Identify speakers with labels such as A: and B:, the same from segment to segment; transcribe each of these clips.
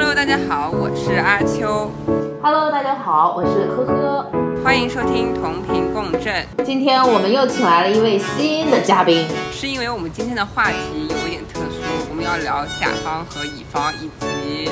A: Hello，大家好，我是阿秋。
B: Hello，大家好，我是呵呵。
A: 欢迎收听同频共振。
B: 今天我们又请来了一位新的嘉宾，
A: 是因为我们今天的话题有一点特殊，我们要聊甲方和乙方以及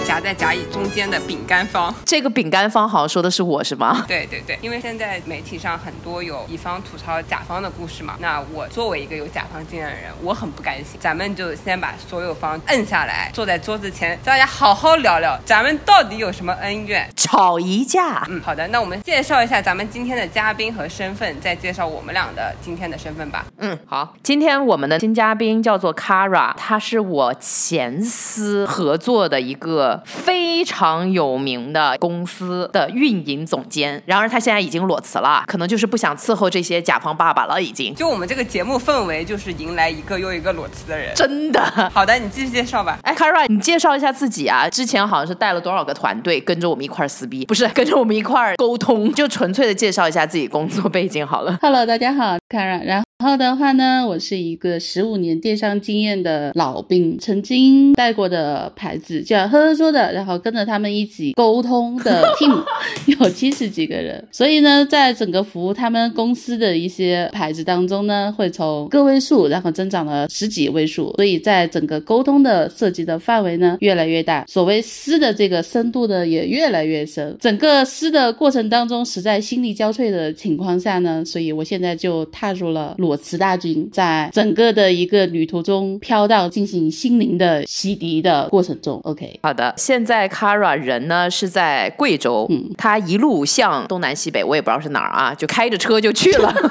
A: 夹在甲乙中间的饼干方。
B: 这个饼干方好像说的是我是吗？
A: 对对对，因为现在媒体上很多有乙方吐槽甲方的故事嘛。那我作为一个有甲方经验的人，我很不甘心。咱们就先把所有方摁下来，坐在桌子前，大家好好聊聊，咱们到底有什么恩怨？
B: 吵一架。
A: 嗯，好的，那我们介绍一下咱们今天的嘉宾和身份，再介绍我们俩的今天的身份吧。
B: 嗯，好，今天我们的新嘉宾叫做 Kara，他是我前司合作的一个非常有名的公司的运营总监，然而他现在已经裸辞了，可能就是不想伺候这些甲方爸爸了，已经。
A: 就我们这个节目氛围，就是迎来一个又一个裸辞的人。
B: 真的。
A: 好的，你继续介绍吧。
B: 哎 c a r a 你介绍一下自己啊。之前好像是带了多少个团队跟着我们一块儿撕逼，不是跟着我们一块儿沟通，就纯粹的介绍一下自己工作背景好了。
C: Hello，大家好 c a r a。然后的话呢，我是一个十五年电商经验的老兵，曾经带过的牌子叫呵呵说的，然后跟着他们一起沟通的 team 有七十几个人，所以呢，在整个服务他们公司的一些牌子当中呢，会从个位数，然后增长了十几位数，所以在整个沟通的涉及的范围呢越来越大，所谓撕的这个深度呢也越来越深。整个撕的过程当中，实在心力交瘁的情况下呢，所以我现在就踏入了裸辞大军，在整个的一个旅途中飘荡，进行心灵的洗涤的过程中。OK，
B: 好的，现在 Kara 人呢是在贵州，
C: 嗯
B: 他一路向东南西北，我也不知道是哪儿啊，就开着车就去了。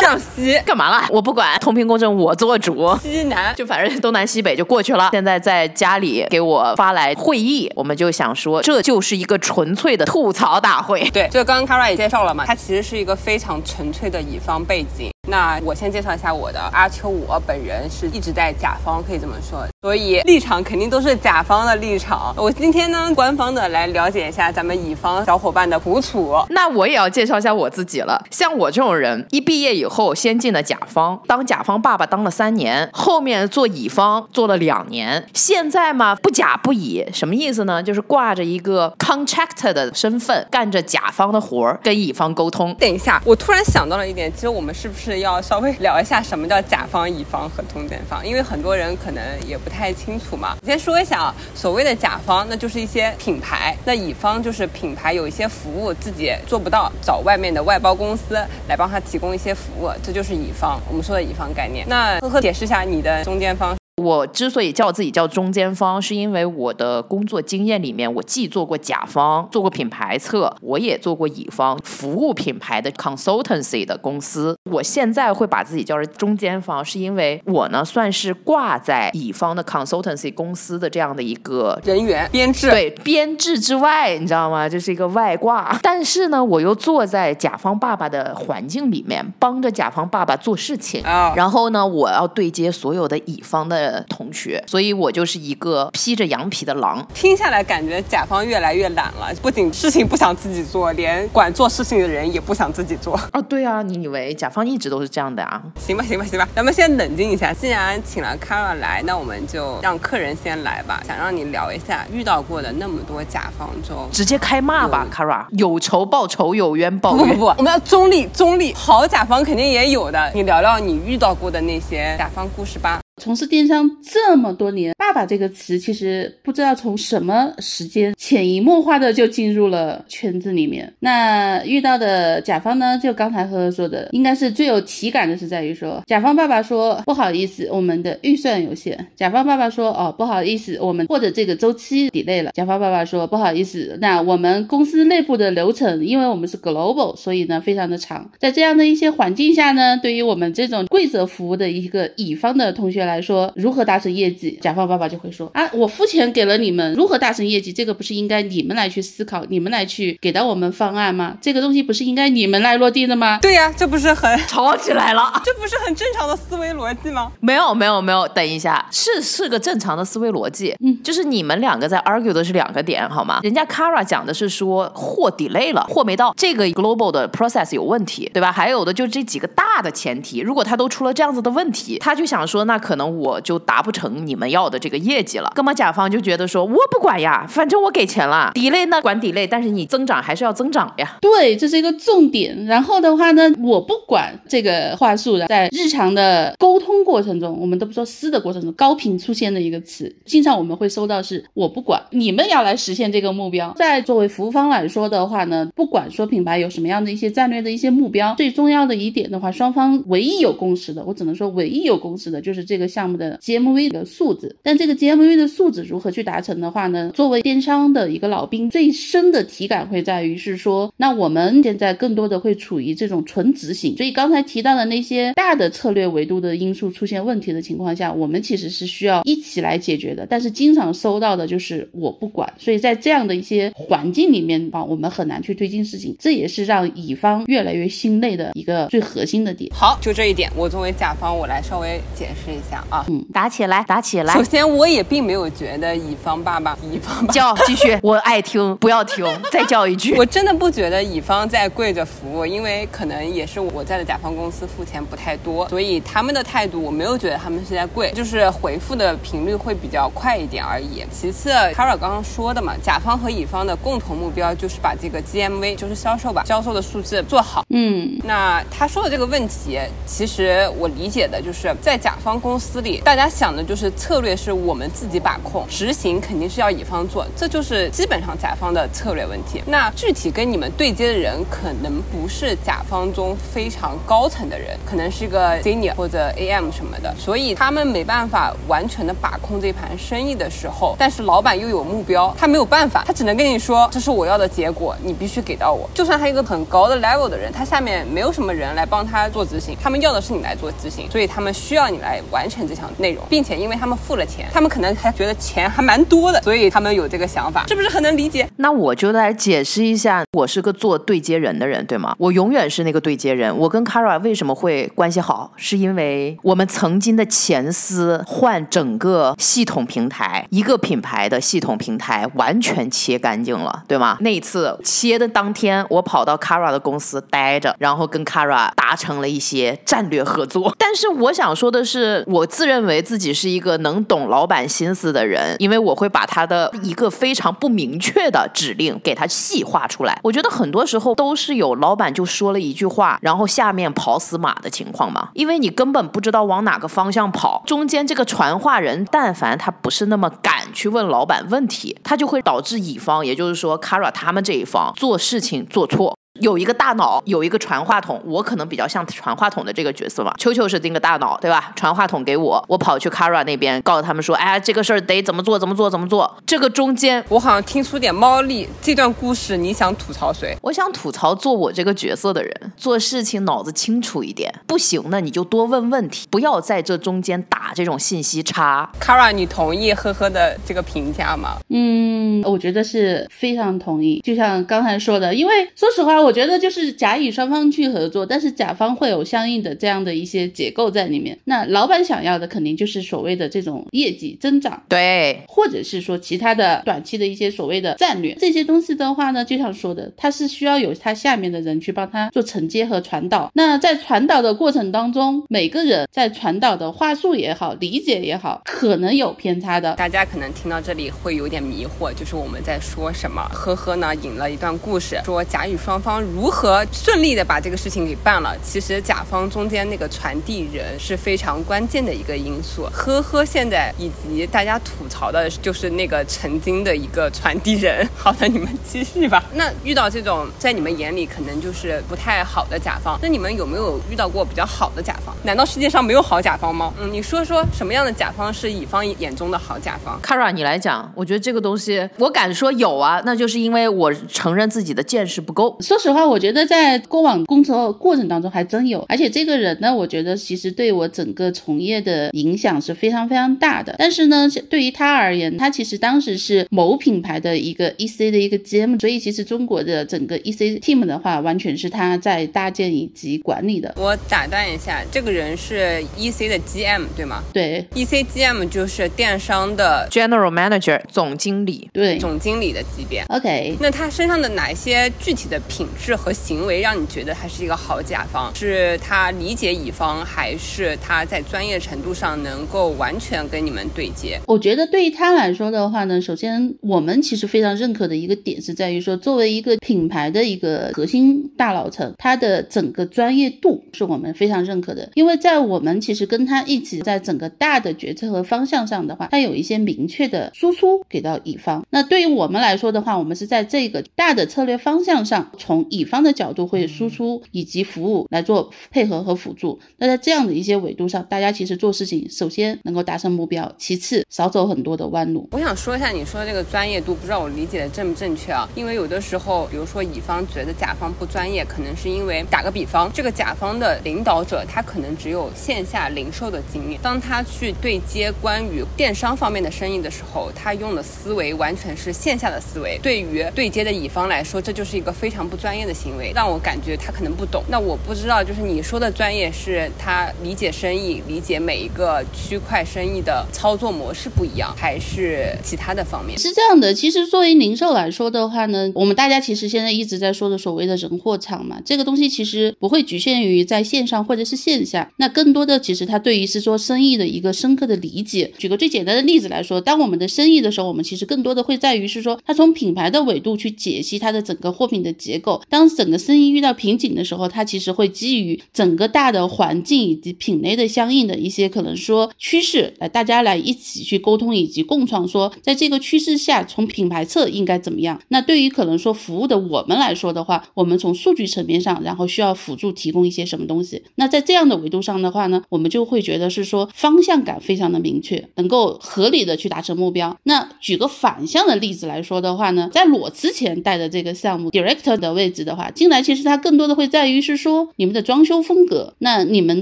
A: 向西、
B: 干嘛了？我不管，同频共振我做主。
A: 西南，
B: 就反正东南西北就过去了。现在在家里给我发来会议，我们就想说，这就是一个纯粹的吐槽大会。
A: 对，就刚刚 Kara 也介绍了嘛，他其实是一个非常纯粹的乙方背景。那我先介绍一下我的阿秋，我本人是一直在甲方，可以这么说，所以立场肯定都是甲方的立场。我今天呢，官方的来了解一下咱们乙方小伙伴的苦楚。
B: 那我也要介绍一下我自己了。像我这种人，一毕业以后先进了甲方，当甲方爸爸当了三年，后面做乙方做了两年，现在嘛不甲不乙，什么意思呢？就是挂着一个 contractor 的身份，干着甲方的活儿，跟乙方沟通。
A: 等一下，我突然想到了一点，其实我们是不是要稍微聊一下什么叫甲方、乙方和中间方？因为很多人可能也不太清楚嘛。先说一下啊，所谓的甲方，那就是一些品牌；那乙方就是品牌有一些服务自己做不到，找外面的外包公司来帮他提供一些服务，这就是乙方。我们说的乙方概念。那呵呵，解释一下你的中间方。
B: 我之所以叫自己叫中间方，是因为我的工作经验里面，我既做过甲方，做过品牌策，我也做过乙方，服务品牌的 consultancy 的公司。我现在会把自己叫做中间方，是因为我呢算是挂在乙方的 consultancy 公司的这样的一个
A: 人员编制，
B: 对编制之外，你知道吗？这是一个外挂。但是呢，我又坐在甲方爸爸的环境里面，帮着甲方爸爸做事情。
A: 啊、
B: 然后呢，我要对接所有的乙方的同学，所以我就是一个披着羊皮的狼。
A: 听下来感觉甲方越来越懒了，不仅事情不想自己做，连管做事情的人也不想自己做。
B: 哦，对啊，你以为甲方一直都是这样的啊？
A: 行吧，行吧，行吧，咱们先冷静一下。既然请了 Kara 来，那我们就让客人先来吧。想让你聊一下遇到过的那么多甲方中。
B: 直接开骂吧，Kara，有仇报仇，有冤报冤。
A: 不不不，我们要中立，中立。好甲方肯定也有的，你聊聊你遇到过的那些甲方故事吧。
C: 从事电商这么多年，“爸”这个词其实不知道从什么时间潜移默化的就进入了圈子里面。那遇到的甲方呢，就刚才呵呵说的，应该是最有体感的是在于说，甲方爸爸说不好意思，我们的预算有限；甲方爸爸说哦不好意思，我们或者这个周期 delay 了；甲方爸爸说不好意思，那我们公司内部的流程，因为我们是 global，所以呢非常的长。在这样的一些环境下呢，对于我们这种规则服务的一个乙方的同学来说，如何达成业绩？甲方爸爸就会说啊，我付钱给了你们，如何达成业绩？这个不是应该你们来去思考，你们来去给到我们方案吗？这个东西不是应该你们来落地的吗？
A: 对呀、这不是很
B: 吵起来了。
A: 这不是很正常的思维逻辑吗？
B: 没有没有没有，等一下，是是个正常的思维逻辑，嗯，就是你们两个在 argue 的是两个点，好吗？人家 Kara 讲的是说货 delay 了，货没到，这个 global 的 process 有问题，对吧？还有的就这几个大的前提，如果他都出了这样子的问题，他就想说，那可能我就达不成你们要的这个业绩了。那么甲方就觉得说，我不管呀，反正我给钱了，delay 呢管 delay，但是你增长还是要增长呀。
C: 对，这是一个重点。然后的话呢，我不管这个话术的，在日常的沟通过程中，我们都不说私的过程中，高频出现的一个词，经常我们会收到是我不管，你们要来实现这个目标。在作为服务方来说的话呢，不管说品牌有什么样的一些战略的一些目标，最重要的一点的话，双方唯一有共识的，我只能说唯一有共识的就是这个项目的 GMV 的数字。但这个 GMV 的素质如何去达成的话呢？作为电商的一个老兵，最深的体感会在于是说，那我们现在更多的会处于这种纯执行。所以刚才提到的那些大的策略维度的因素出现问题的情况下，我们其实是需要一起来解决的。但是经常收到的就是我不管，所以在这样的一些环境里面啊，我们很难去推进事情，这也是让乙方越来越心累的一个最核心的点。
A: 好，就这一点，我作为甲方，我来稍微解释一下啊。
B: 嗯，打起来，打起来
A: 首。先，我也并没有觉得乙方爸爸、乙方爸爸
B: 叫继续，我爱听，不要听，再叫一句。
A: 我真的不觉得乙方在跪着服务，因为可能也是我在的甲方公司付钱不太多，所以他们的态度我没有觉得他们是在跪，就是回复的频率会比较快一点而已。其次，Kara 刚刚说的嘛，甲方和乙方的共同目标就是把这个 GMV，就是销售吧，销售的数字做好。
C: 嗯，
A: 那他说的这个问题，其实我理解的就是在甲方公司里，大家想的就是策略是我们自己把控，执行肯定是要乙方做，这就是基本上甲方的策略问题。那具体跟你们对接的人，可能不是甲方中非常高层的人，可能是个 senior 或者 AM 什么的，所以他们没办法完全的把控这盘生意的时候，但是老板又有目标，他没有办法，他只能跟你说这是我要的结果，你必须给到我。就算他一个很高的 level 的人，他下面没有什么人来帮他做执行，他们要的是你来做执行，所以他们需要你来完成这项内容，并且因为他们付了钱，他们可能还觉得钱还蛮多的，所以他们有这个想法，是不是很能理解？
B: 那我就来解释一下，我是个做对接人的人，对吗？我永远是那个对接人。我跟 Kara 为什么会关系好，是因为我们曾经的前司换整个系统平台，一个品牌的系统平台完全切干净了，对吗？那一次切的当天，我跑到 Kara 的公司待着，然后跟 Kara 达成了一些战略合作。但是我想说的是，我自认为自己是一个能懂老老板心思的人，因为我会把他的一个非常不明确的指令给他细化出来。我觉得很多时候都是有老板就说了一句话，然后下面跑死马的情况嘛，因为你根本不知道往哪个方向跑，中间这个传话人，但凡他不是那么敢去问老板问题，他就会导致乙方，也就是说 Kara 他们这一方做事情做错。有一个大脑，有一个传话筒，我可能比较像传话筒的这个角色嘛。秋秋是那个大脑，对吧？传话筒给我，我跑去 Kara 那边，告诉他们说，哎，这个事儿得怎么做，怎么做，怎么做。这个中间，
A: 我好像听出点猫腻。这段故事你想吐槽谁？
B: 我想吐槽做我这个角色的人，做事情脑子清楚一点，不行呢你就多问问题，不要在这中间打这种信息差。
A: Kara，你同意呵呵的这个评价吗？
C: 嗯，我觉得是非常同意。就像刚才说的，因为说实话，我觉得就是甲乙双方去合作，但是甲方会有相应的这样的一些结构在里面。那老板想要的肯定就是所谓的这种业绩增长，
B: 对，
C: 或者是说其他的短期的一些所谓的战略，这些东西的话呢，就像说的，他是需要有他下面的人去帮他做承接和传导。那在传导的过程当中，每个人在传导的话术也好，理解也好，可能有偏差的。
A: 大家可能听到这里会有点迷惑，就是我们在说什么？呵呵呢，引了一段故事，说甲乙双方如何顺利的把这个事情给办了。其实甲方中间那个传递人是非常关键的一个因素。呵呵，现在以及大家吐槽的就是那个曾经的一个传递人。好的，你们继续吧。那遇到这种在你们眼里可能就是不太好的甲方，那你们有没有遇到过比较好的甲方？难道世界上没有好甲方吗？嗯，你说说什么样的甲方是乙方眼中的好甲方
B: ？Kara，你来讲，我觉得这个东西，我敢说有啊，那就是因为我承认自己的见识不够。
C: 说实话，我觉得在过往工作过程当中还真有，而且这个人呢，我觉得其实对我整个从业的影响是非常非常大的。但是呢，对于他而言，他其实当时是某品牌的一个 EC 的一个 GM，所以其实中国的整个 EC team 的话，完全是他在搭建以及管理的。
A: 我打断一下，这个人是 EC 的 GM 对吗
C: 对
A: ？EC GM 就是电商的
B: General Manager 总经理，
C: 对
A: 总经理的级别。
C: ，OK，
A: 那他身上的哪一些具体的品质和行为让你觉得他是一个好甲方？是他理解乙方，还是他在专业程度上能够完全跟你们对接？
C: 我觉得对于他来说的话呢，首先我们其实非常认可的一个点是在于说，作为一个品牌的一个核心大佬层，他的整个专业度是我们非常认可的。因为在我们其实跟他一起在整个大的决策和方向上的话，他有一些明确的输出给到乙方。那对于我们来说的话，我们是在这个大的策略方向上，从乙方的角度会输出以及服务来做配合和辅助。那在这样的一些维度上，大家其实做事情首先能够达成目标，其次少走很多的弯路。
A: 我想说一下你说的这个专业度，不知道我理解的正不正确啊？因为有的时候，比如说乙方觉得甲方不专业，可能是因为打个比方，这个甲方的领导者他可能只有线下零售的经验，当他去对接关于电商方面的生意的时候，他用的思维完全是线下的思维。对于对接的乙方来说，这就是一个非常不专专业的行为，让我感觉他可能不懂。那我不知道，就是你说的专业是他理解生意、理解每一个区块生意的操作模式不一样，还是其他的方面？
C: 是这样的，其实作为零售来说的话呢，我们大家其实现在一直在说的所谓的人货场嘛，这个东西其实不会局限于在线上或者是线下，那更多的其实他对于是说生意的一个深刻的理解。举个最简单的例子来说，当我们的生意的时候，我们其实更多的会在于是说，它从品牌的维度去解析它的整个货品的结构。当整个生意遇到瓶颈的时候，它其实会基于整个大的环境以及品类的相应的一些可能说趋势，来大家来一起去沟通以及共创，说在这个趋势下，从品牌侧应该怎么样。那对于可能说服务的我们来说的话，我们从数据层面上，然后需要辅助提供一些什么东西。那在这样的维度上的话呢，我们就会觉得是说方向感非常的明确，能够合理的去达成目标。那举个反向的例子来说的话呢，在裸辞前带的这个项目 director 的位置的话，进来其实它更多的会在于是说你们的装修风格，那你们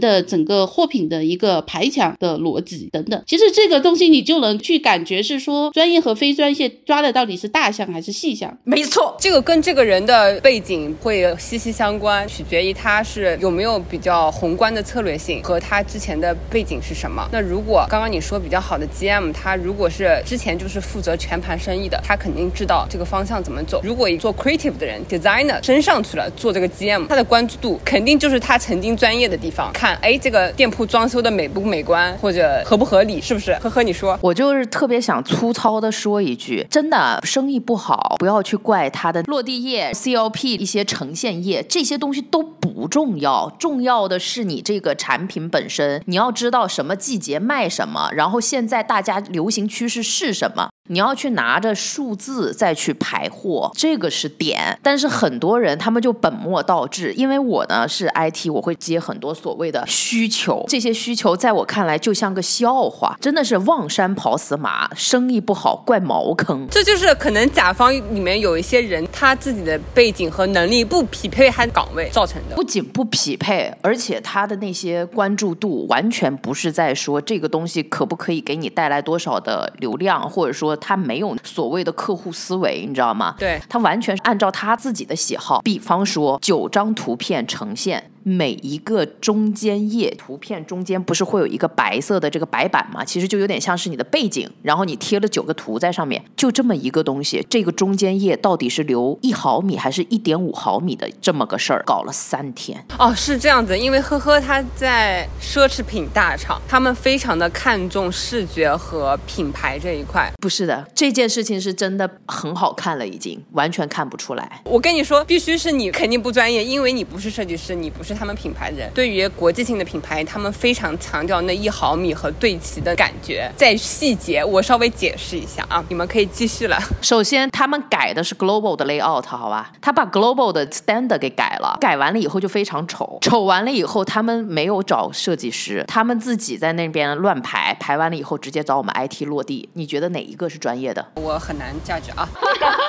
C: 的整个货品的一个排场的逻辑等等。其实这个东西你就能去感觉是说专业和非专业抓的到底是大项还是细项。
B: 没错，
A: 这个跟这个人的背景会息息相关，取决于他是有没有比较宏观的策略性和他之前的背景是什么。那如果刚刚你说比较好的 GM，他如果是之前就是负责全盘生意的，他肯定知道这个方向怎么走。如果做 creative 的人 designer 升上去了做这个 GM，他的关注度肯定就是他曾经专业的地方，看哎这个店铺装修的美不美观或者合不合理，是不是？呵呵，你说，
B: 我就是特别想粗糙的说一句，真的生意不好，不要去怪他的落地页、COP 一些呈现页，这些东西都不重要，重要的是你这个产品本身，你要知道什么季节卖什么，然后现在大家流行趋势是什么。你要去拿着数字再去排货，这个是点。但是很多人他们就本末倒置，因为我呢是 IT，我会接很多所谓的需求，这些需求在我看来就像个笑话，真的是望山跑死马，生意不好怪茅坑。
A: 这就是可能甲方里面有一些人，他自己的背景和能力不匹配他的岗位造成的。
B: 不仅不匹配，而且他的那些关注度完全不是在说这个东西可不可以给你带来多少的流量，或者说。他没有所谓的客户思维，你知道吗？
A: 对
B: 他完全是按照他自己的喜好。比方说，九张图片呈现。每一个中间页图片中间不是会有一个白色的这个白板吗？其实就有点像是你的背景，然后你贴了九个图在上面，就这么一个东西。这个中间页到底是留一毫米还是一点五毫米的这么个事儿，搞了三天。
A: 哦，是这样子，因为呵呵他在奢侈品大厂，他们非常的看重视觉和品牌这一块。
B: 不是的，这件事情是真的很好看了，已经完全看不出来。
A: 我跟你说，必须是你肯定不专业，因为你不是设计师，你不是。他们品牌的人对于国际性的品牌，他们非常强调那一毫米和对齐的感觉，在细节我稍微解释一下啊，你们可以继续了。
B: 首先，他们改的是 global 的 layout，好吧？他把 global 的 standard 给改了，改完了以后就非常丑，丑完了以后他们没有找设计师，他们自己在那边乱排，排完了以后直接找我们 IT 落地。你觉得哪一个是专业的？
A: 我很难价值啊。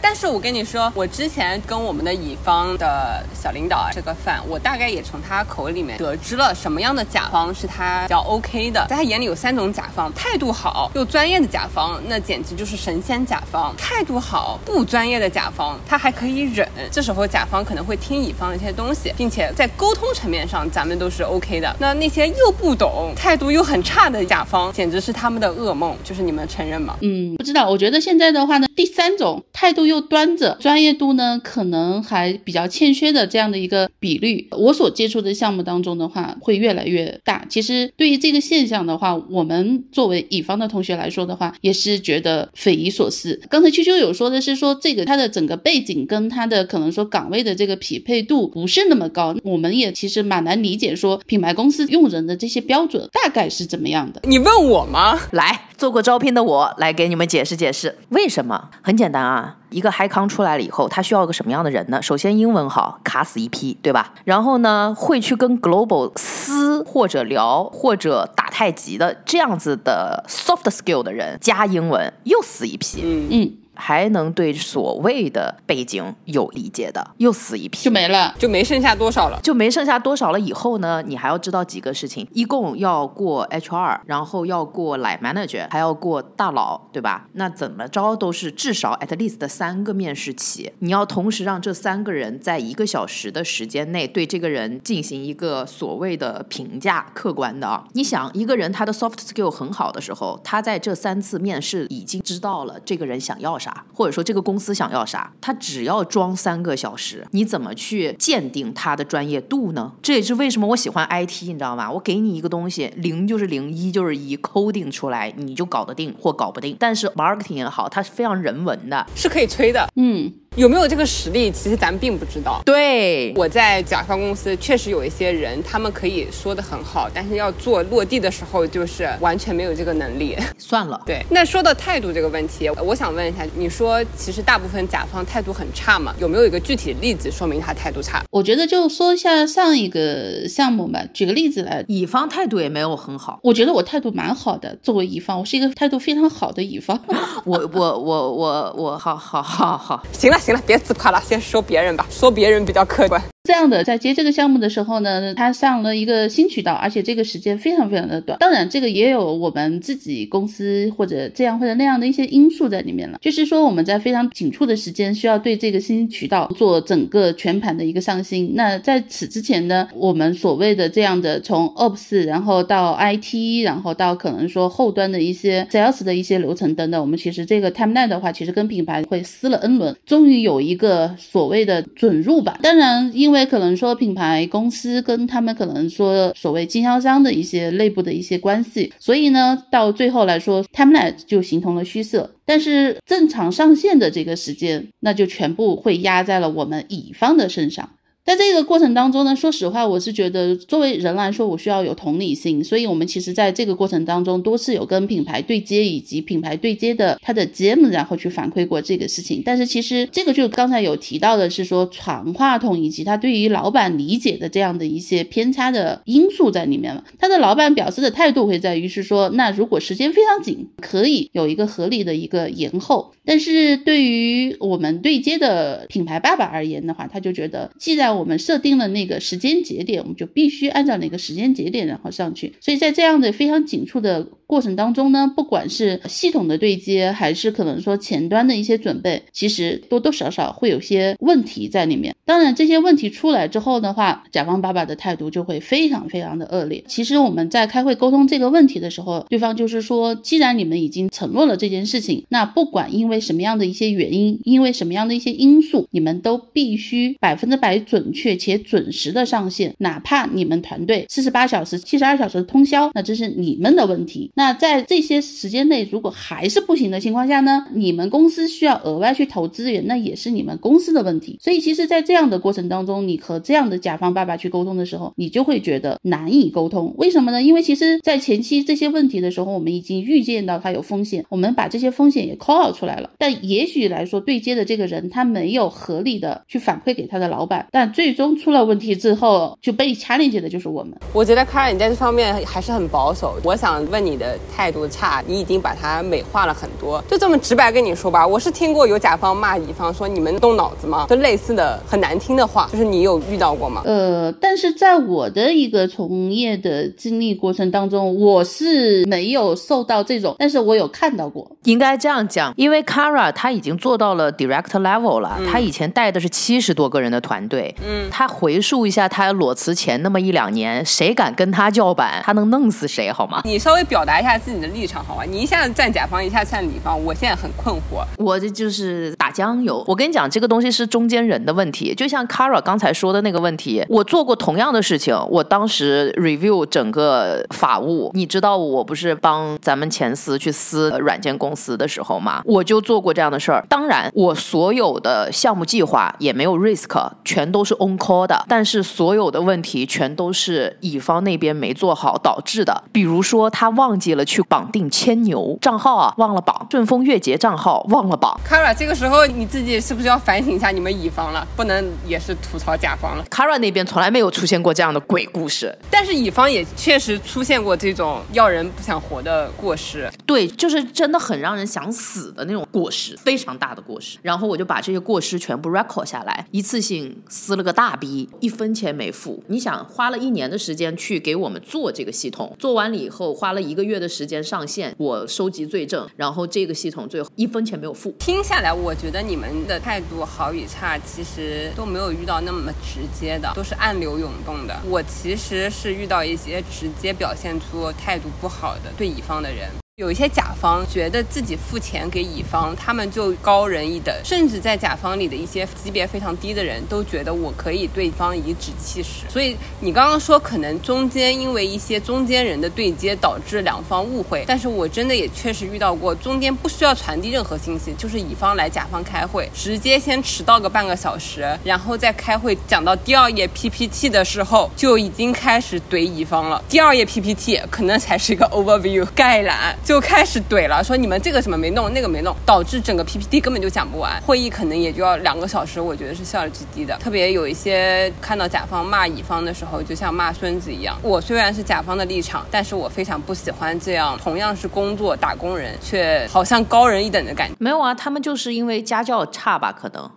A: 但是我跟你说，我之前跟我们的乙方的小领导吃个饭，我大概也从他口里面得知了什么样的甲方是他比较 OK 的。在他眼里有三种甲方：态度好又专业的甲方，那简直就是神仙甲方；态度好不专业的甲方，他还可以忍。这时候甲方可能会听乙方的一些东西，并且在沟通层面上咱们都是 OK 的。那那些又不懂、态度又很差的甲方，简直是他们的噩梦。就是你们承认吗？
C: 嗯，不知道。我觉得现在的话呢，第三种态度。又端着，专业度呢可能还比较欠缺的这样的一个比率，我所接触的项目当中的话会越来越大。其实对于这个现象的话，我们作为乙方的同学来说的话，也是觉得匪夷所思。刚才秋秋有说的是说这个它的整个背景跟它的可能说岗位的这个匹配度不是那么高，我们也其实蛮难理解说品牌公司用人的这些标准大概是怎么样的。
A: 你问我吗？
B: 来做过招聘的我来给你们解释解释为什么？很简单啊，一个嗨康出来了以后，他需要个什么样的人呢？首先英文好，卡死一批，对吧？然后呢，会去跟 global 撕或者聊或者打太极的这样子的 soft skill 的人，加英文又死一批。
A: 嗯
C: 嗯，
B: 还能对所谓的背景有理解的，又死一批，
C: 就没了。
A: 就没剩下多少了。
B: 就没剩下多少了。以后呢，你还要知道几个事情，一共要过 HR，然后要过 line manager，还要过大佬，对吧？那怎么着都是至少 at least 三个面试期，你要同时让这三个人在一个小时的时间内对这个人进行一个所谓的评价，客观的啊。你想，一个人他的 soft skill 很好的时候，他在这三次面试已经知道了这个人想要啥，或者说这个公司想要啥，他只要装三个小时，你怎么去鉴定他的专业度呢？这也是为什么我喜欢 IT，你知道吗？我给你一个东西，零就是零，一就是一，coding 出来你就搞得定或搞不定。但是 marketing 也好，它是非常人文的。
A: 是可以吹的，
C: 嗯，
A: 有没有这个实力，其实咱们并不知道。
B: 对，
A: 我在甲方公司确实有一些人，他们可以说的很好，但是要做落地的时候，就是完全没有这个能力。
B: 算了。
A: 对，那说到态度这个问题，我想问一下，你说其实大部分甲方态度很差嘛？有没有一个具体的例子说明他态度差？
C: 我觉得就说一下上一个项目吧，举个例子来。
B: 乙方态度也没有很好，
C: 我觉得我态度蛮好的，作为乙方，我是一个态度非常好的乙方。
B: 我我我我我，好好好好，
A: 行了行了，别自夸了，先说别人吧，说别人比较客观。
C: 这样的，在接这个项目的时候呢，他上了一个新渠道，而且这个时间非常非常的短。当然，这个也有我们自己公司或者这样或者那样的一些因素在里面了。就是说，我们在非常紧促的时间需要对这个新渠道做整个全盘的一个上新。那在此之前呢，我们所谓的这样的从 Ops 然后到 IT，然后到可能说后端的一些 Sales 的一些流程等等，我们其实这个 timeline 的话，其实跟品牌会撕了 N 轮，终于有一个所谓的准入吧。当然，因为可能说品牌公司跟他们可能说所谓经销商的一些内部的一些关系，所以呢，到最后来说，timeline 就形同了虚设。但是正常上线的这个时间，那就全部会压在了我们乙方的身上。在这个过程当中呢，说实话，我是觉得作为人来说，我需要有同理心，所以我们其实在这个过程当中多次有跟品牌对接，以及品牌对接的他的 GM，然后去反馈过这个事情。但是其实这个就刚才有提到的是说传话筒以及他对于老板理解的这样的一些偏差的因素在里面了。他的老板表示的态度会在于是说，那如果时间非常紧，可以有一个合理的一个延后。但是对于我们对接的品牌爸爸而言的话，他就觉得，既然我们设定了那个时间节点，我们就必须按照那个时间节点然后上去。所以在这样的非常紧促的过程当中呢，不管是系统的对接，还是可能说前端的一些准备，其实多多少少会有些问题在里面。当然，这些问题出来之后的话，甲方爸爸的态度就会非常非常的恶劣。其实我们在开会沟通这个问题的时候，对方就是说，既然你们已经承诺了这件事情，那不管因为什么样的一些原因，因为什么样的一些因素，你们都必须百分之百准确且准时的上线，哪怕你们团队四十八小时、七十二小时通宵，那这是你们的问题。那在这些时间内，如果还是不行的情况下呢，你们公司需要额外去投资源，那也是你们公司的问题。所以，其实，在这样的过程当中，你和这样的甲方爸爸去沟通的时候，你就会觉得难以沟通。为什么呢？因为其实，在前期这些问题的时候，我们已经预见到它有风险，我们把这些风险也 call 出来了。但也许来说，对接的这个人他没有合理的去反馈给他的老板，但最终出了问题之后，就被 challenge 的就是我们。
A: 我觉得卡尔你在这方面还是很保守。我想问你的态度差，你已经把它美化了很多。就这么直白跟你说吧，我是听过有甲方骂乙方说你们动脑子吗？就类似的很难听的话，就是你有遇到过吗？
C: 呃，但是在我的一个从业的经历过程当中，我是没有受到这种，但是我有看到过。
B: 应该这样讲，因为 Kara 他已经做到了 director level 了，他以前带的是七十多个人的团队，嗯，他回溯一下他裸辞前那么一两年，谁敢跟他叫板，他能弄死谁好吗？
A: 你稍微表达一下自己的立场好吗？你一下子站甲方，一下站乙方，我现在很困惑。
B: 我这就是打酱油。我跟你讲，这个东西是中间人的问题，就像 Kara 刚才说的那个问题，我做过同样的事情。我当时 review 整个法务，你知道我不是帮咱们前司去撕软件公司的时候吗？我就做过这样的事儿。当然，我所有的项目计划也没有 risk，全都是 on call 的。但是所有的问题全都是乙方那边没做好导致的。比如说他忘记了去绑定牵牛账号啊，忘了绑顺丰月结账号，忘了绑。
A: Kara，这个时候你自己是不是要反省一下你们乙方了？不能也是吐槽甲方了。
B: Kara 那边从来没有出现过这样的鬼故事，
A: 但是乙方也确实出现过这种要人不想活的过失。
B: 对，就是真的很让人想死的那种过失，非常大的过失。然后我就把这些过失全部 record 下来，一次性撕了个大逼，一分钱没付。你想，花了一年的时间去给我们做这个系统，做完了以后花了一个月的时间上线，我收集罪证，然后这个系统最后一分钱没有付。
A: 听下来，我觉得你们的态度好与差，其实都没有遇到那么直接的，都是暗流涌动的。我其实是遇到一些直接表现出态度不好的对乙方的人。有一些甲方觉得自己付钱给乙方，他们就高人一等，甚至在甲方里的一些级别非常低的人都觉得我可以对方颐指气使。所以你刚刚说可能中间因为一些中间人的对接导致两方误会，但是我真的也确实遇到过中间不需要传递任何信息，就是乙方来甲方开会，直接先迟到个半个小时，然后再开会讲到第二页 PPT 的时候就已经开始怼乙方了。第二页 PPT 可能才是一个 overview 概览。就开始怼了，说你们这个什么没弄，那个没弄，导致整个 PPT 根本就讲不完，会议可能也就要两个小时，我觉得是效率极低的。特别有一些看到甲方骂乙方的时候，就像骂孙子一样。我虽然是甲方的立场，但是我非常不喜欢这样，同样是工作打工人，却好像高人一等的感觉。
B: 没有啊，他们就是因为家教差吧？可能。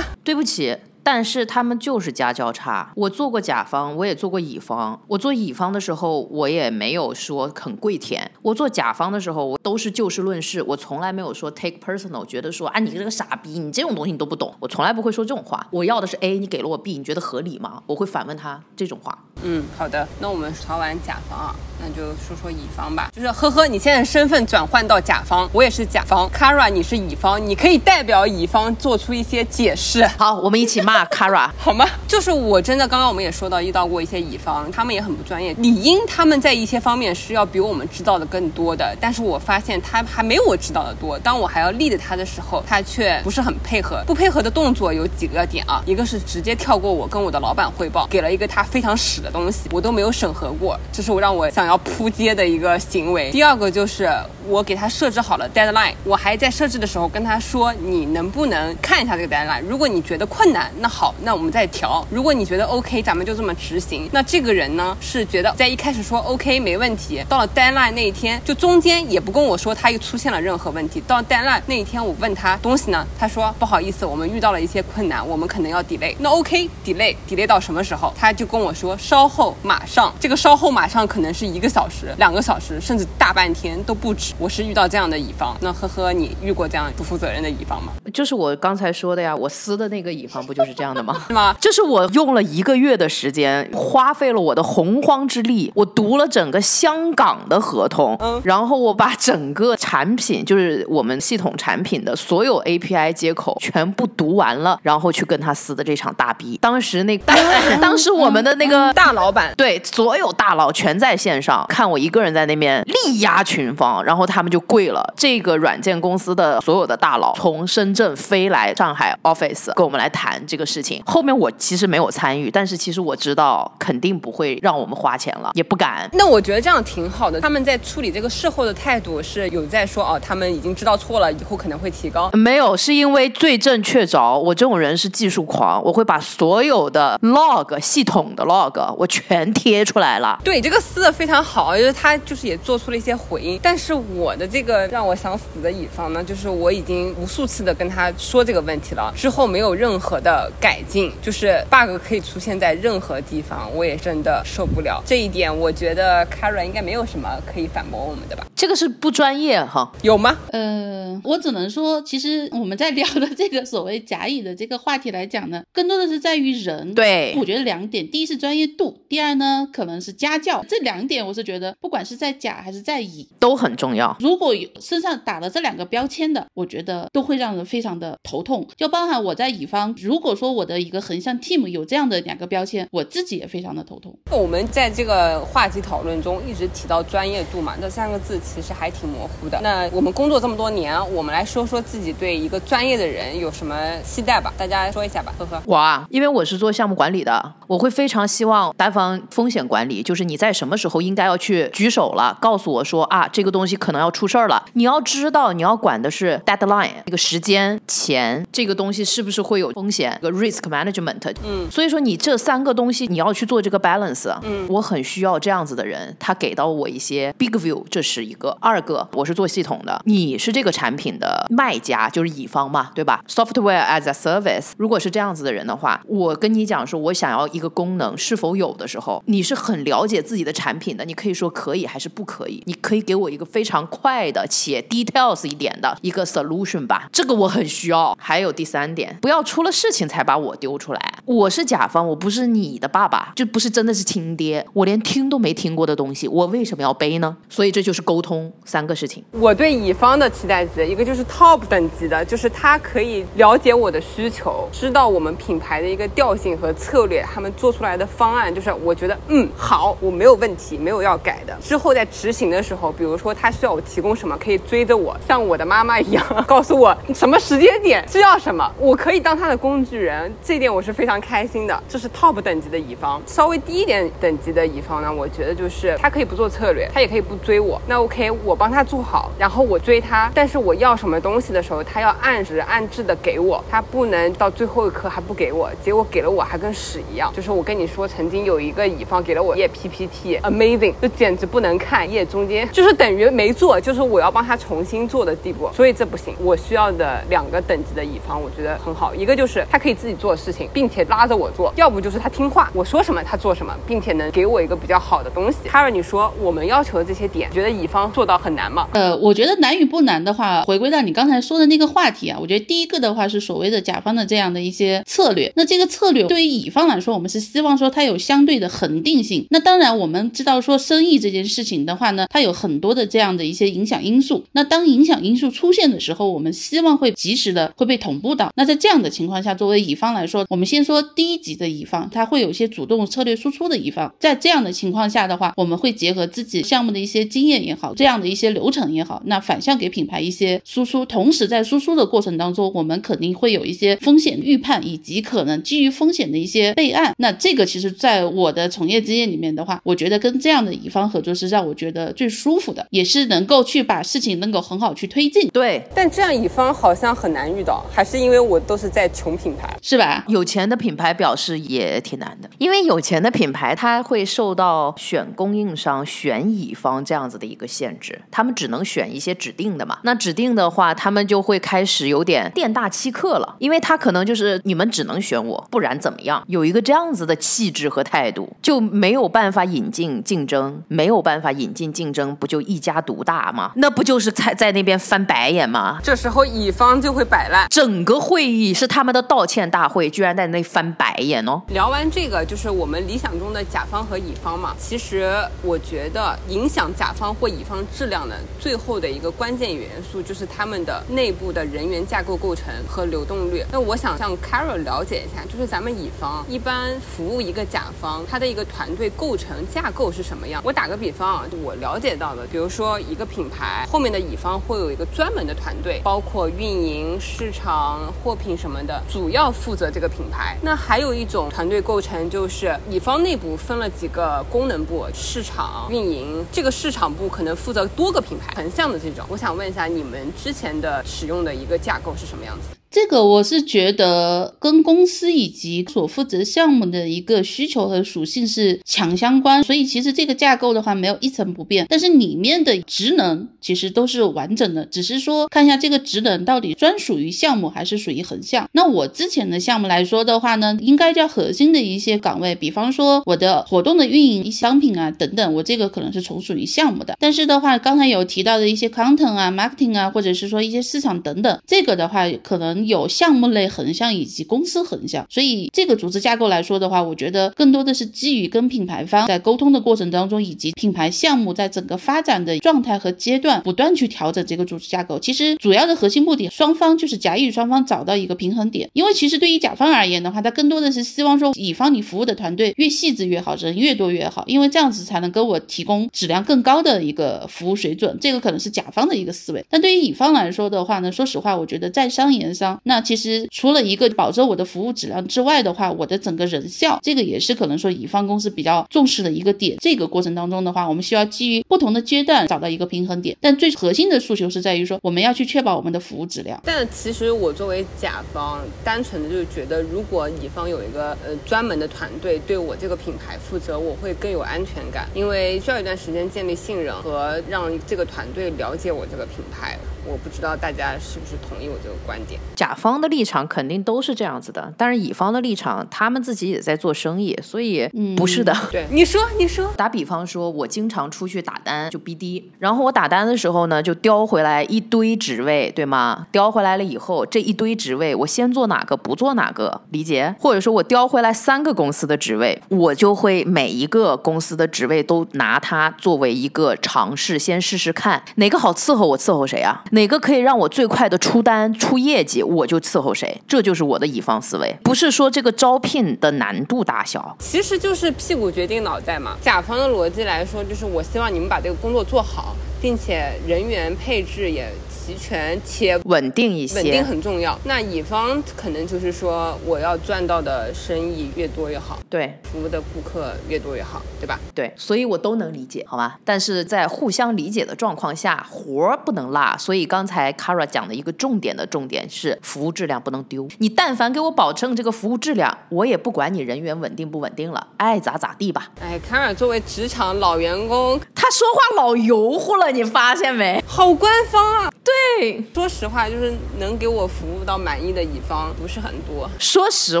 B: 对不起。但是他们就是家教差。我做过甲方，我也做过乙方。我做乙方的时候，我也没有说很跪舔；我做甲方的时候，我都是就事论事。我从来没有说 take personal，觉得说啊你这个傻逼，你这种东西你都不懂。我从来不会说这种话。我要的是 A，你给了我 B，你觉得合理吗？我会反问他这种话。
A: 嗯，好的。那我们说完甲方啊，那就说说乙方吧。就是呵呵，你现在身份转换到甲方，我也是甲方。Kara，你是乙方，你可以代表乙方做出一些解释。
B: 好，我们一起骂。啊 Kara
A: 好吗？就是我真的刚刚我们也说到遇到过一些乙方，他们也很不专业，理应他们在一些方面是要比我们知道的更多的。但是我发现他还没有我知道的多。当我还要立着他的时候，他却不是很配合。不配合的动作有几个点啊，一个是直接跳过我跟我的老板汇报，给了一个他非常屎的东西，我都没有审核过，这是我让我想要扑街的一个行为。第二个就是我给他设置好了 deadline，我还在设置的时候跟他说，你能不能看一下这个 deadline？如果你觉得困难。那好，那我们再调。如果你觉得 OK，咱们就这么执行。那这个人呢，是觉得在一开始说 OK 没问题，到了 deadline 那一天，就中间也不跟我说他又出现了任何问题。到 deadline 那一天，我问他东西呢，他说不好意思，我们遇到了一些困难，我们可能要 delay。那 OK，delay，delay 到什么时候？他就跟我说稍后马上。这个稍后马上可能是一个小时、两个小时，甚至大半天都不止。我是遇到这样的乙方。那呵呵，你遇过这样不负责任的乙方吗？
B: 就是我刚才说的呀，我撕的那个乙方不就是？这样的吗？
A: 是吗？
B: 这是我用了一个月的时间，花费了我的洪荒之力，我读了整个香港的合同，嗯，然后我把整个产品，就是我们系统产品的所有 API 接口全部读完了，然后去跟他撕的这场大逼。当时那 当时我们的那个
A: 大老板，
B: 对，所有大佬全在线上看我一个人在那边力压群芳，然后他们就跪了。这个软件公司的所有的大佬从深圳飞来上海 office 跟我们来谈这个。事情后面我其实没有参与，但是其实我知道肯定不会让我们花钱了，也不敢。
A: 那我觉得这样挺好的。他们在处理这个事后的态度是有在说哦，他们已经知道错了，以后可能会提高。
B: 没有，是因为罪证确凿。我这种人是技术狂，我会把所有的 log 系统的 log，我全贴出来了。
A: 对，这个撕的非常好，就是他就是也做出了一些回应。但是我的这个让我想死的乙方呢，就是我已经无数次的跟他说这个问题了，之后没有任何的改进，就是 bug 可以出现在任何地方，我也真的受不了这一点。我觉得 Karen 应该没有什么可以反驳我们的吧？
B: 这个是不专业哈，
A: 有吗？
C: 呃，我只能说，其实我们在聊的这个所谓甲乙的这个话题来讲呢，更多的是在于人。
B: 对，
C: 我觉得两点，第一是专业度，第二呢可能是家教，这两点我是觉得，不管是在甲还是在乙，
B: 都很重要。
C: 如果有身上打了这两个标签的，我觉得都会让人非常的头痛。就包含我在乙方，如果说我的一个横向 team 有这样的两个标签，我自己也非常的头痛。
A: 我们在这个话题讨论中一直提到专业度嘛，这三个字其实还挺模糊的。那我们工作这么多年，我们来说说自己对一个专业的人有什么期待吧。大家说一下吧，呵呵。
B: 我啊，因为我是做项目管理的，我会非常希望单方风险管理，就是你在什么时候应该要去举手了，告诉我说啊，这个东西可能要出事儿了。你要知道，你要管的是 deadline 那个时间、钱，这个东西是不是会有风险？个 risk management。嗯，所以说你这三个东西你要去做这个 balance。嗯，我很需要这样子的人，他给到我一些 big view，这是一个。二个，我是做系统的，你是这个产品的卖家，就是乙方嘛，对吧？Software as a service，如果是这样子的人的话，我跟你讲说，我想要一个功能是否有的时候，你是很了解自己的产品的，你可以说可以还是不可以，你可以给我一个非常快的且 details 一点的一个 solution 吧，这个我很需要。还有第三点，不要出了事情才把我丢出来，我是甲方，我不是你的爸爸，就不是真的是亲爹，我连听都没听过的东西，我为什么要背呢？所以这就是沟通三个事情。
A: 我对乙方的期待值，一个就是 top 等级的，就是他可以了解我的需求，知道我们品牌的一个调性和策略，他们做出来的方案，就是我觉得嗯好，我没有问题，没有要改的。之后在执行的时候，比如说他需要我提供什么，可以追着我，像我的妈妈一样，告诉我什么时间点需要什么，我可以当他的工具人，这一点我是非常开心的。这是 top 等级的乙方，稍微低一点等级的乙方呢，我觉得就是他可以不做策略，他也可以不追我，那 OK，我帮他做好，然后我追他，但是我要什么东西的时候，他要按时按质的给我，他不能到最后一刻还不给我，结果给了我还跟屎一样。就是我跟你说，曾经有一个乙方给了我页 PPT，amazing，就简直不能看，页中间就是等于没做，就是我要帮他重新做的地步，所以这不行。我需要的两个等级的乙方，我觉得很好，一个就是他可以自己做的事情，并且拉着我做，要不就是他听话，我说什么他做什么，并且能给我一个比较好的东西。哈瑞，你说我们要求的这些点，觉得乙方做到很难吗？
C: 呃，我觉得难与不难的话，回归到你刚才说的那个话题啊，我觉得第一个的话是所谓的甲方的这样的一些策略。那这个策略对于乙方来说，我们是希望说它有相对的恒定性。那当然我们知道说生意这件事情的话呢，它有很多的这样的一些影响因素。那当影响因素出现的时候，我们希望会及时的会被同步到。那在这样的情况下，作为乙方来说，我们先说低级的乙方，他会有一些主动策略输出的乙方。在这样的情况下的话，我们会结合自己项目的一些经验也好，这样的一些流程也好，那反向给品牌一些输出。同时在输出的过程当中，我们肯定会有一些风险预判，以及可能基于风险的一些备案。那这个其实在我的从业经验里面的话，我觉得跟这样的乙方合作是让我觉得最舒服的，也是能够去把事情能够很好去推进。
B: 对，
A: 但这样乙方好像很难遇到，还是因为我都是在穷品牌，
C: 是吧？
B: 有钱的品牌表示也挺难的，因为有钱的品牌它会受到选供应商、选乙方这样子的一个限制，他们只能选一些指定的嘛。那指定的话，他们就会开始有点店大欺客了，因为他可能就是你们只能选我，不然怎么样？有一个这样子的气质和态度，就没有办法引进竞争，没有办法引进竞争，不就一家独大吗？那不就是在在那边翻白眼吗？
A: 这时候乙方就会摆烂。
B: 整个会议是他们的道歉大会，居然在那翻白眼哦。
A: 聊完这个，就是我们理想中的甲方和乙方嘛。其实我觉得影响甲方或乙方质量的最后的一个关键元素，就是他们的内部的人员架构构成和流动率。那我想向 Carol 了解一下，就是咱们乙方一般服务一个甲方，他的一个团队构成架构是什么样？我打个比方啊，我了解到的，比如说一个品牌后面的乙方会有一个专门的团队，包括运营、市场、货品什么的，主要负责这个品牌。那还有一种团队构成，就是乙方内部分了几个功能部，市场、运营，这个市场部可能负责多个品牌，横向的这种。我想问一下，你们之前的使用的一个架构是什么样子？
C: 这个我是觉得跟公司以及所负责项目的一个需求和属性是强相关，所以其实这个架构的话没有一层不变，但是里面的职能其实都是完整的，只是说看一下这个职能到底专属于项目还是属于横向。那我之前的项目来说的话呢，应该叫核心的一些岗位，比方说我的活动的运营、商品啊等等，我这个可能是从属于项目的。但是的话，刚才有提到的一些 content 啊、marketing 啊，或者是说一些市场等等，这个的话可能有项目类横向以及公司横向。所以这个组织架构来说的话，我觉得更多的是基于跟品牌方在沟通的过程当中，以及品牌项目在整个发展的状态和阶段，不断去调整这个组织架构。其实主要的核心目的，双方就是甲乙双方找到一个平衡点。因为其实对于甲方而言的话，他更多的是希望说，乙方你服务的团队越细致越好，人越多越好，因为这样子才能给我提供质量更高的一个服务水准。这个可能是甲方的一个思维。但对于乙方来说的话呢，说实话，我觉得在商言商，那其实除了一个保证我的服务质量之外的话，我的整个人效，这个也是可能说乙方公司比较重视的一个点。这个过程当中的话，我们需要基于不同的阶段找到一个平衡点。但最核心的诉求是在于说，我们要去确保我们的服务质量。
A: 但其实我作为甲方，单纯的就是觉得，如果乙方有一个呃专门的团队对我这个品牌负责，我会更有安全感，因为需要一段时间建立信任和让这个团队了解我这个品牌。我不知道大家是不是同意我这个观点。
B: 甲方的立场肯定都是这样子的，但是乙方的立场，他们自己也在做生意，所以不是的。
A: 对，你说，你说。
B: 打比方说，我经常出去打单，就 BD，然后我打单的时候呢，就叼回来一堆职位，对吗？叼回来了以后，这一堆职位，我先做哪个，不做哪个，理解？或者说我叼回来三个公司的职位，我就会每一个公司的职位都拿它作为一个尝试，先试试看哪个好伺候，我伺候谁啊？哪个可以让我最快的出单出业绩，我就伺候谁。这就是我的乙方思维，不是说这个招聘的难度大小，
A: 其实就是屁股决定脑袋嘛。甲方的逻辑来说，就是我希望你们把这个工作做好，并且人员配置也。齐全且
B: 稳定一些，
A: 稳定很重要。那乙方可能就是说，我要赚到的生意越多越好，
B: 对，
A: 服务的顾客越多越好，对吧？
B: 对，所以我都能理解，好吧？但是在互相理解的状况下，活儿不能落。所以刚才 Kara 讲的一个重点的重点是，服务质量不能丢。你但凡给我保证这个服务质量，我也不管你人员稳定不稳定了，爱咋咋地吧。
A: 哎，Kara 作为职场老员工，
B: 他说话老油乎了，你发现没？
A: 好官方啊！
B: 对，
A: 说实话，就是能给我服务到满意的乙方不是很多。
B: 说实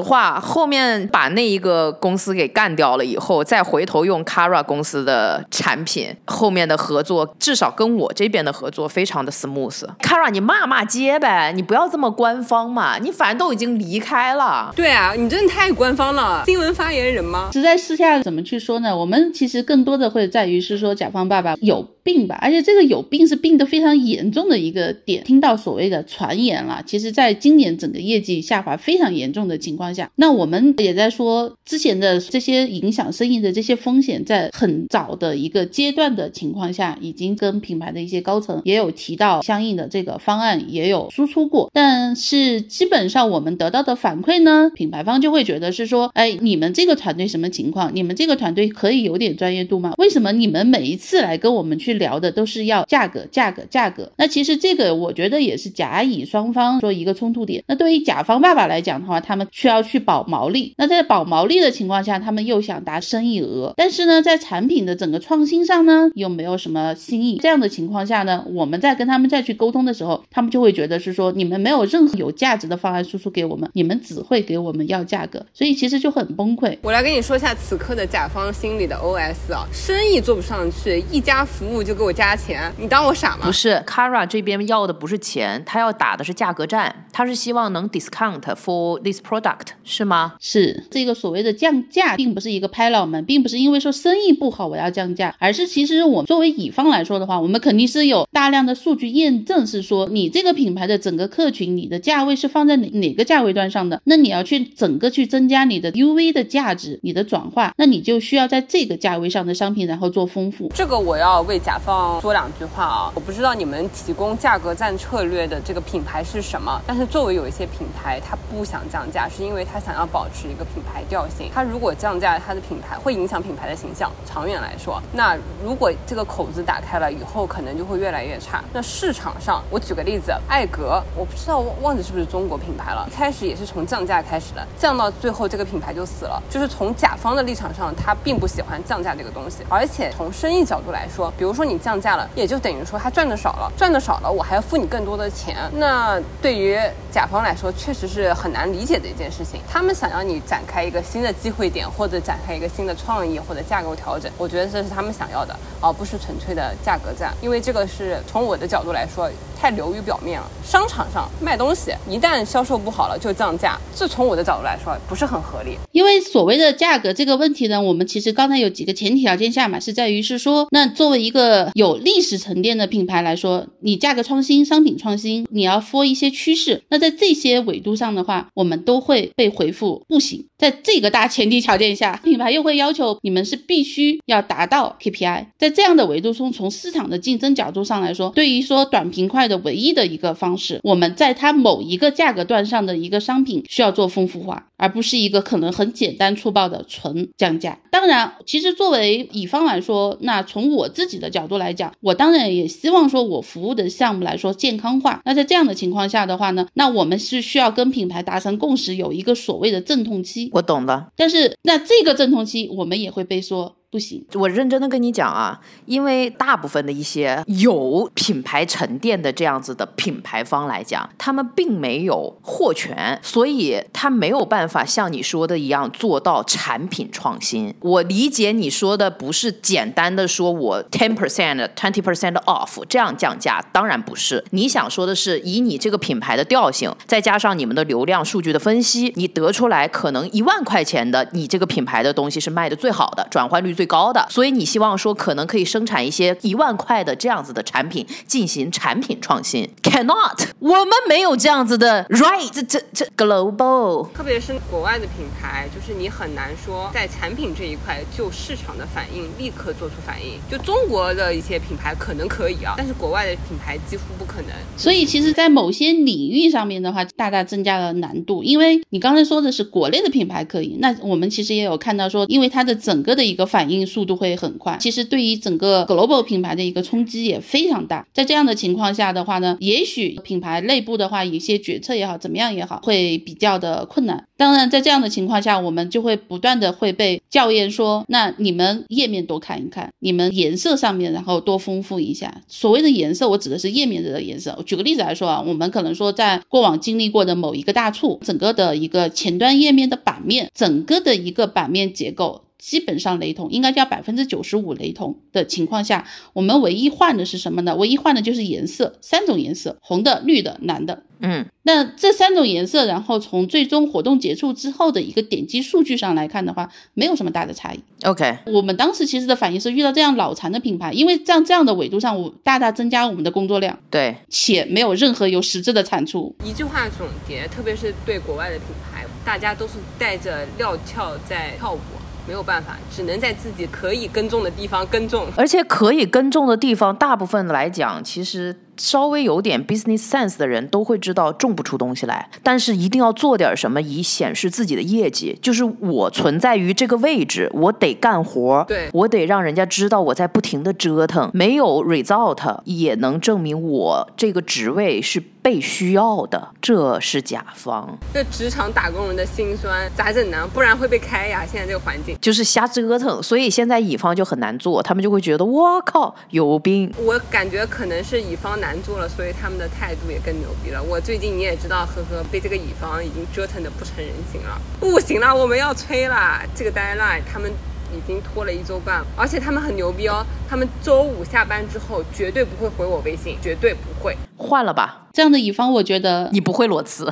B: 话，后面把那一个公司给干掉了以后，再回头用 Kara 公司的产品，后面的合作至少跟我这边的合作非常的 smooth。Kara，你骂骂街呗，你不要这么官方嘛，你反正都已经离开了。
A: 对啊，你真的太官方了，新闻发言人吗？
C: 实在私下怎么去说呢？我们其实更多的会在于是说甲方爸爸有病吧，而且这个有病是病得非常严重的一个。点听到所谓的传言了，其实，在今年整个业绩下滑非常严重的情况下，那我们也在说之前的这些影响生意的这些风险，在很早的一个阶段的情况下，已经跟品牌的一些高层也有提到相应的这个方案，也有输出过。但是基本上我们得到的反馈呢，品牌方就会觉得是说，哎，你们这个团队什么情况？你们这个团队可以有点专业度吗？为什么你们每一次来跟我们去聊的都是要价格、价格、价格？那其实这。个我觉得也是甲乙双方说一个冲突点。那对于甲方爸爸来讲的话，他们需要去保毛利。那在保毛利的情况下，他们又想达生意额，但是呢，在产品的整个创新上呢，又没有什么新意。这样的情况下呢，我们在跟他们再去沟通的时候，他们就会觉得是说，你们没有任何有价值的方案输出给我们，你们只会给我们要价格，所以其实就很崩溃。
A: 我来跟你说一下此刻的甲方心里的 OS 啊，生意做不上去，一家服务就给我加钱，你当我傻吗？
B: 不是，Kara 这边。要的不是钱，他要打的是价格战，他是希望能 discount for this product，是吗？
C: 是这个所谓的降价，并不是一个拍脑门，并不是因为说生意不好我要降价，而是其实我作为乙方来说的话，我们肯定是有大量的数据验证，是说你这个品牌的整个客群，你的价位是放在哪哪个价位段上的，那你要去整个去增加你的 UV 的价值，你的转化，那你就需要在这个价位上的商品然后做丰富。
A: 这个我要为甲甲方说两句话啊。我不知道你们提供价格战策略的这个品牌是什么，但是作为有一些品牌，它不想降价，是因为它想要保持一个品牌调性。它如果降价，它的品牌会影响品牌的形象。长远来说，那如果这个口子打开了以后，可能就会越来越差。那市场上，我举个例子，艾格，我不知道忘记是不是中国品牌了，一开始也是从降价开始的，降到最后这个品牌就死了。就是从甲方的立场上，他并不喜欢降价这个东西，而且从生意角度来说，比如说你降价了，也就等于说他赚的少了，赚的少了，我还要付你更多的钱。那对于甲方来说，确实是很难理解的一件事情。他们想要你展开一个新的机会点，或者展开一个新的创意，或者架构调整，我觉得这是他们想要的，而不是纯粹的价格战。因为这个是从我的角度来说，太流于表面了。商场上卖东西，一旦销售不好了就降价，这从我的角度来说不是很合理。
C: 因为所谓的价格这个问题呢，我们其实刚才有几个前提条件下嘛，是在于是说，那作为一个有历史沉淀的品牌来说，你价格创新、商品创新，你要 for 一些趋势，那在这些维度上的话，我们都会被回复不行。在这个大前提条件下，品牌又会要求你们是必须要达到 KPI。在这样的维度中，从市场的竞争角度上来说，对于说短平快的唯一的一个方式，我们在它某一个价格段上的一个商品需要做丰富化，而不是一个可能很简单粗暴的纯降价。当然，其实作为乙方来说，那从我自己的角度来讲，我当然也希望说我服务的项目来说健康化。那在这样的情况下的话呢，那我们是需要跟品牌达成共识，有一个所谓的阵痛期。
B: 我懂了，
C: 但是那这个阵痛期，我们也会被说。不行，
B: 我认真的跟你讲啊，因为大部分的一些有品牌沉淀的这样子的品牌方来讲，他们并没有货权，所以他没有办法像你说的一样做到产品创新。我理解你说的不是简单的说我 ten percent twenty percent off 这样降价，当然不是。你想说的是以你这个品牌的调性，再加上你们的流量数据的分析，你得出来可能一万块钱的你这个品牌的东西是卖的最好的，转换率最。最高的，所以你希望说可能可以生产一些一万块的这样子的产品进行产品创新，cannot，我们没有这样子的，right？这这这 global，
A: 特别是国外的品牌，就是你很难说在产品这一块就市场的反应立刻做出反应。就中国的一些品牌可能可以啊，但是国外的品牌几乎不可能。
C: 所以其实，在某些领域上面的话，大大增加了难度。因为你刚才说的是国内的品牌可以，那我们其实也有看到说，因为它的整个的一个反应。速度会很快，其实对于整个 global 品牌的一个冲击也非常大。在这样的情况下的话呢，也许品牌内部的话，一些决策也好，怎么样也好，会比较的困难。当然，在这样的情况下，我们就会不断的会被校验说，那你们页面多看一看，你们颜色上面然后多丰富一下。所谓的颜色，我指的是页面的颜色。举个例子来说啊，我们可能说在过往经历过的某一个大促，整个的一个前端页面的版面，整个的一个版面结构。基本上雷同，应该叫百分之九十五雷同的情况下，我们唯一换的是什么呢？唯一换的就是颜色，三种颜色：红的、绿的、蓝的。
B: 嗯，
C: 那这三种颜色，然后从最终活动结束之后的一个点击数据上来看的话，没有什么大的差异。
B: OK，
C: 我们当时其实的反应是遇到这样脑残的品牌，因为这样这样的维度上，我大大增加我们的工作量，
B: 对，
C: 且没有任何有实质的产出。
A: 一句话总结，特别是对国外的品牌，大家都是带着料跳在跳舞。没有办法，只能在自己可以耕种的地方耕种，
B: 而且可以耕种的地方，大部分来讲，其实。稍微有点 business sense 的人都会知道种不出东西来，但是一定要做点什么以显示自己的业绩。就是我存在于这个位置，我得干活，
A: 对
B: 我得让人家知道我在不停的折腾，没有 result 也能证明我这个职位是被需要的。这是甲方。
A: 这职场打工人的辛酸咋整呢？不然会被开呀！现在这个环境
B: 就是瞎折腾，所以现在乙方就很难做，他们就会觉得我靠有病。
A: 我感觉可能是乙方。难做了，所以他们的态度也更牛逼了。我最近你也知道，呵呵，被这个乙方已经折腾的不成人形了，不行了，我们要催啦！这个 deadline 他们已经拖了一周半，而且他们很牛逼哦，他们周五下班之后绝对不会回我微信，绝对不会。
B: 换了吧，
C: 这样的乙方我觉得
B: 你不会裸辞。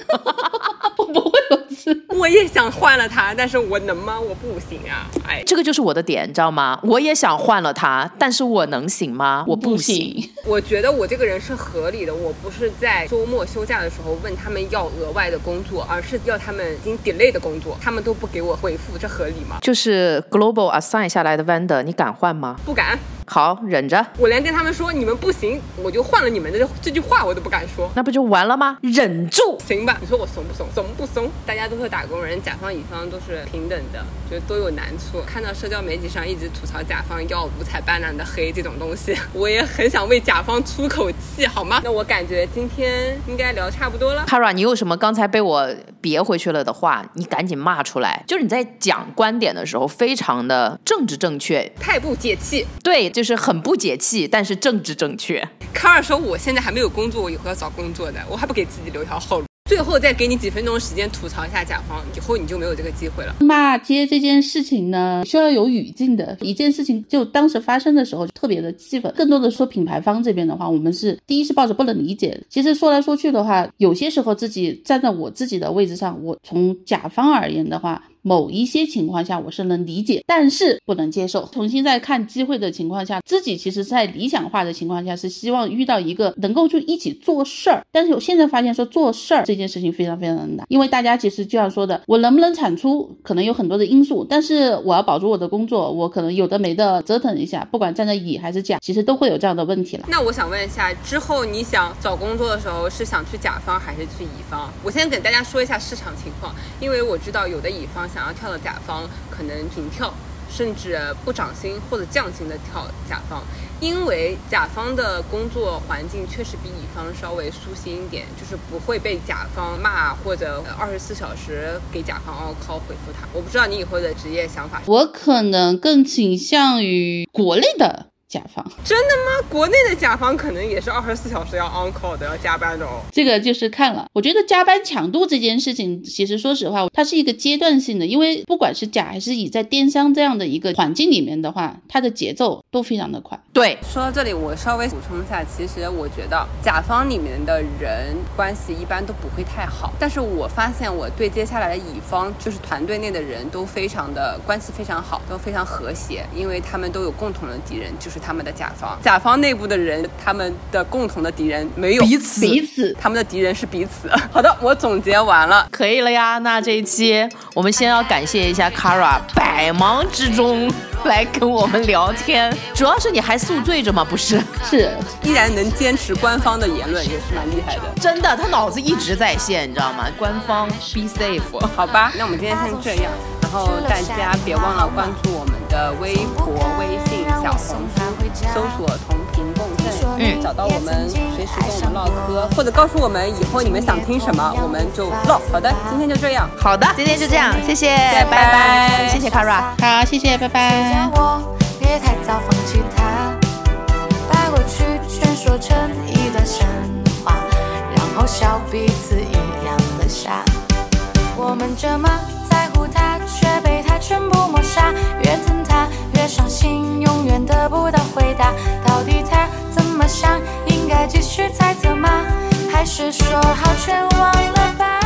C: 我 不会裸辞，
A: 我也想换了他，但是我能吗？我不行啊！哎，
B: 这个就是我的点，你知道吗？我也想换了他，但是我能行吗？我不行。
A: 我觉得我这个人是合理的，我不是在周末休假的时候问他们要额外的工作，而是要他们已经 delay 的工作，他们都不给我回复，这合理吗？
B: 就是 global assign 下来的 vendor，你敢换吗？
A: 不敢。
B: 好，忍着，
A: 我连跟他们说你们不行，我就换了你们的这句话我都不敢说。
B: 那不就完了吗？忍住，
A: 行吧？你说我怂不怂？怂不怂？大家都是打工人，甲方乙方都是平等的，就都有难处。看到社交媒体上一直吐槽甲方要五彩斑斓的黑这种东西，我也很想为甲方出口气，好吗？那我感觉今天应该聊差不多了。
B: Kara，你有什么刚才被我别回去了的话，你赶紧骂出来。就是你在讲观点的时候，非常的政治正确，
A: 太不解气。
B: 对，就是很不解气，但是政治正确。
A: 卡尔说我现在还没有工作，我以后要找工作的，我还不给自己留条后路。最后再给你几分钟时间吐槽一下甲方，以后你就没有这个机会了。
C: 骂街这件事情呢，需要有语境的。一件事情就当时发生的时候，特别的气愤。更多的说品牌方这边的话，我们是第一是抱着不能理解。其实说来说去的话，有些时候自己站在我自己的位置上，我从甲方而言的话。某一些情况下我是能理解，但是不能接受。重新再看机会的情况下，自己其实在理想化的情况下是希望遇到一个能够去一起做事儿。但是我现在发现说做事儿这件事情非常非常难，因为大家其实就像说的，我能不能产出可能有很多的因素，但是我要保住我的工作，我可能有的没的折腾一下，不管站在乙还是甲，其实都会有这样的问题了。
A: 那我想问一下，之后你想找工作的时候是想去甲方还是去乙方？我先给大家说一下市场情况，因为我知道有的乙方。想要跳到甲方，可能平跳，甚至不涨薪或者降薪的跳甲方，因为甲方的工作环境确实比乙方稍微舒心一点，就是不会被甲方骂或者二十四小时给甲方 on call 回复他。我不知道你以后的职业想法。
C: 我可能更倾向于国内的。甲方
A: 真的吗？国内的甲方可能也是二十四小时要 on call 的，要加班的哦。
C: 这个就是看了，我觉得加班强度这件事情，其实说实话，它是一个阶段性的，因为不管是甲还是乙，在电商这样的一个环境里面的话，它的节奏都非常的快。
B: 对，
A: 说到这里，我稍微补充一下，其实我觉得甲方里面的人关系一般都不会太好，但是我发现我对接下来的乙方，就是团队内的人都非常的关系非常好，都非常和谐，因为他们都有共同的敌人，就是。他们的甲方，甲方内部的人，他们的共同的敌人没有
B: 彼此，
C: 彼此，
A: 他们的敌人是彼此。好的，我总结完了，
B: 可以了呀。那这一期我们先要感谢一下 Kara，百忙之中来跟我们聊天，主要是你还宿醉着吗？不是，
C: 是
A: 依然能坚持官方的言论，也是蛮厉害的。
B: 真的，他脑子一直在线，你知道吗？官方 be safe，
A: 好吧。那我们今天先这样，然后大家别忘了关注我们的微博、微信、小红书，搜索“同频共振”，嗯，找到我们，随时跟我们唠嗑，或者告诉我们以后你们想听什么，我们就唠。好的，今天就这样。
B: 好的，今天就这样，谢谢，
A: 拜拜，
B: 谢谢 Kara，
C: 好，谢谢，拜拜。
D: 别太早放弃它，把过去全说成一段神话，然后笑彼此一样的傻。我们这么在乎全部抹杀。越疼他越伤心，永远得不到回答。到底他怎么想？应该继续猜测吗？还是说好全忘了吧？